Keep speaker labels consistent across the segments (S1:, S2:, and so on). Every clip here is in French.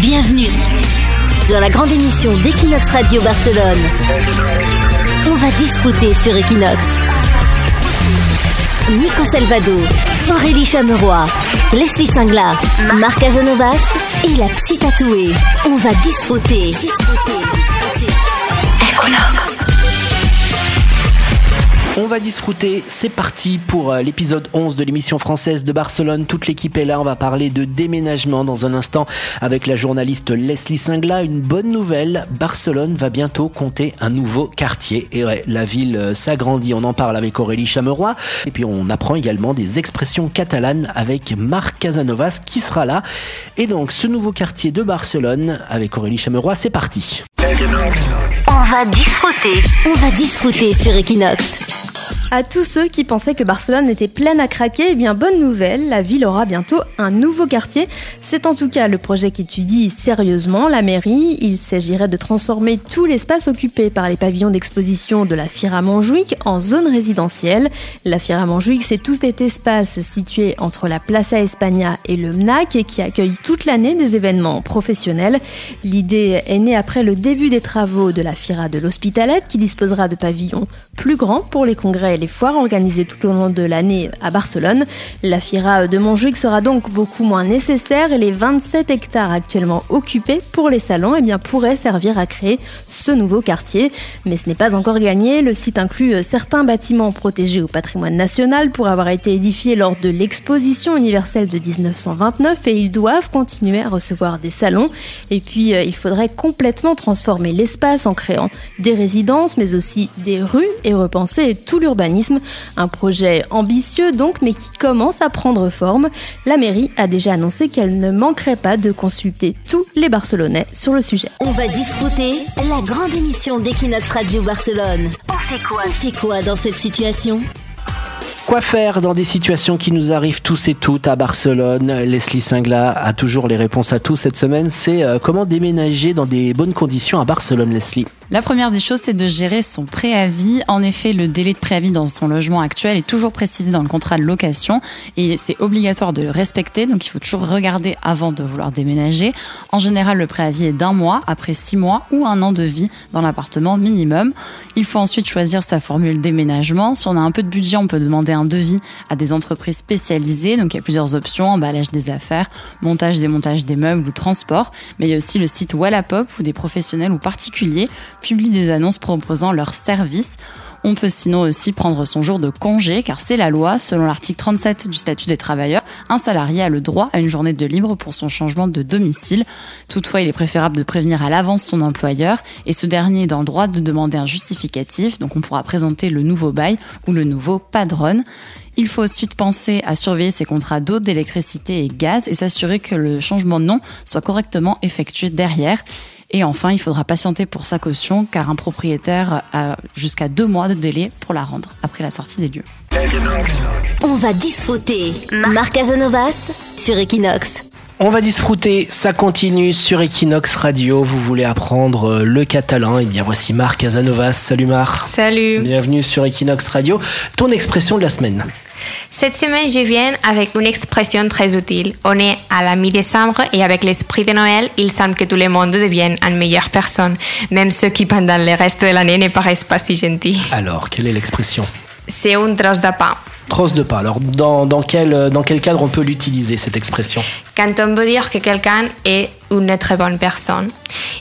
S1: Bienvenue dans la grande émission d'Equinox Radio Barcelone. On va discuter sur Equinox. Nico Salvado, Aurélie Chameroy, Leslie Singla, Marc Casanovas et la psy tatouée. On va disfruter. Equinox.
S2: On va disfruter, c'est parti pour euh, l'épisode 11 de l'émission française de Barcelone. Toute l'équipe est là, on va parler de déménagement dans un instant avec la journaliste Leslie Singla. Une bonne nouvelle, Barcelone va bientôt compter un nouveau quartier. Et ouais, la ville euh, s'agrandit, on en parle avec Aurélie Chameroy. Et puis on apprend également des expressions catalanes avec Marc Casanovas qui sera là. Et donc ce nouveau quartier de Barcelone avec Aurélie Chameroy, c'est parti.
S1: On va disfruter. On va disfruter sur Equinox.
S3: À tous ceux qui pensaient que Barcelone était pleine à craquer, eh bien bonne nouvelle, la ville aura bientôt un nouveau quartier. C'est en tout cas le projet qu'étudie sérieusement la mairie. Il s'agirait de transformer tout l'espace occupé par les pavillons d'exposition de la Fira Montjuic en zone résidentielle. La Fira Montjuic, c'est tout cet espace situé entre la Plaza España et le MNAC et qui accueille toute l'année des événements professionnels. L'idée est née après le début des travaux de la Fira de l'Hospitalet qui disposera de pavillons plus grands pour les congrès les foires organisées tout au long de l'année à Barcelone. La Fira de Montjuic sera donc beaucoup moins nécessaire et les 27 hectares actuellement occupés pour les salons eh bien, pourraient servir à créer ce nouveau quartier. Mais ce n'est pas encore gagné. Le site inclut certains bâtiments protégés au patrimoine national pour avoir été édifiés lors de l'exposition universelle de 1929 et ils doivent continuer à recevoir des salons. Et puis, euh, il faudrait complètement transformer l'espace en créant des résidences, mais aussi des rues et repenser tout l'urbanisme un projet ambitieux donc, mais qui commence à prendre forme. La mairie a déjà annoncé qu'elle ne manquerait pas de consulter tous les Barcelonais sur le sujet.
S1: On va discuter la grande émission d'Equinox Radio Barcelone. On fait quoi? On fait quoi dans cette situation?
S2: Quoi faire dans des situations qui nous arrivent tous et toutes à Barcelone Leslie Singla a toujours les réponses à tout cette semaine. C'est euh, comment déménager dans des bonnes conditions à Barcelone, Leslie?
S4: La première des choses, c'est de gérer son préavis. En effet, le délai de préavis dans son logement actuel est toujours précisé dans le contrat de location et c'est obligatoire de le respecter. Donc il faut toujours regarder avant de vouloir déménager. En général, le préavis est d'un mois, après six mois ou un an de vie dans l'appartement minimum. Il faut ensuite choisir sa formule déménagement. Si on a un peu de budget, on peut demander un devis à des entreprises spécialisées. Donc il y a plusieurs options, emballage des affaires, montage, démontage des meubles ou transport. Mais il y a aussi le site Wallapop où des professionnels ou particuliers publient des annonces proposant leurs services. On peut sinon aussi prendre son jour de congé, car c'est la loi. Selon l'article 37 du statut des travailleurs, un salarié a le droit à une journée de libre pour son changement de domicile. Toutefois, il est préférable de prévenir à l'avance son employeur, et ce dernier est dans le droit de demander un justificatif. Donc on pourra présenter le nouveau bail ou le nouveau padron. Il faut ensuite penser à surveiller ses contrats d'eau, d'électricité et gaz et s'assurer que le changement de nom soit correctement effectué derrière. Et enfin, il faudra patienter pour sa caution car un propriétaire a jusqu'à deux mois de délai pour la rendre après la sortie des lieux.
S1: On va disfruter. Marc Casanovas sur Equinox.
S2: On va disfruter, ça continue sur Equinox Radio. Vous voulez apprendre euh, le catalan? Eh bien, voici Marc Casanovas. Salut Marc.
S5: Salut.
S2: Bienvenue sur Equinox Radio. Ton expression de la semaine
S5: Cette semaine, je viens avec une expression très utile. On est à la mi-décembre et avec l'esprit de Noël, il semble que tout le monde devienne une meilleure personne, même ceux qui pendant le reste de l'année ne paraissent pas si gentils.
S2: Alors, quelle est l'expression?
S5: C'est un trosse de pain.
S2: Trosse de pain. Alors, dans, dans, quel, dans quel cadre on peut l'utiliser, cette expression?
S5: Quand on veut dire que quelqu'un est une très bonne personne.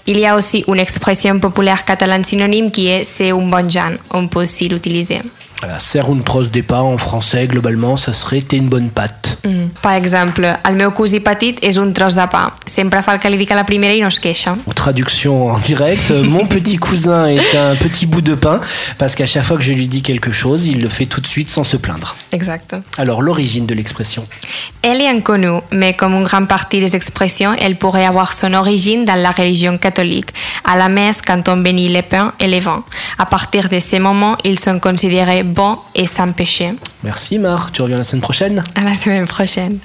S5: Il y a aussi une expression populaire catalane synonyme qui est c'est un bon Jean. On peut aussi l'utiliser.
S2: Voilà, serre une trosse de pain en français, globalement, ça serait t'es une bonne pâte.
S5: Mm. Per exemple, el meu cosí petit és un tros de pa. Sempre fa el que li dic a la primera i no es queixa.
S2: Traduction en direct, mon petit cousin est un petit bout de pain, parce qu'à chaque fois que je lui dis quelque chose, il le fait tout de suite sans se plaindre.
S5: Exacte.
S2: Alors, l'origine de l'expression
S5: Elle est inconnue, mais comme une grande partie des expressions, elle pourrait avoir son origine dans la religion catholique. À la messe, quand on bénit les pains et les vins. À partir de ces moments, ils sont considérés bons et sans péché.
S2: Merci Marc, tu reviens la semaine prochaine
S5: À la semaine prochaine.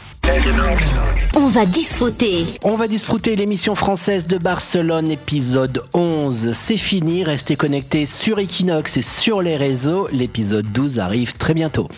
S1: On va disfruter.
S2: On va disfruter l'émission française de Barcelone, épisode 11. C'est fini, restez connectés sur Equinox et sur les réseaux. L'épisode 12 arrive très bientôt.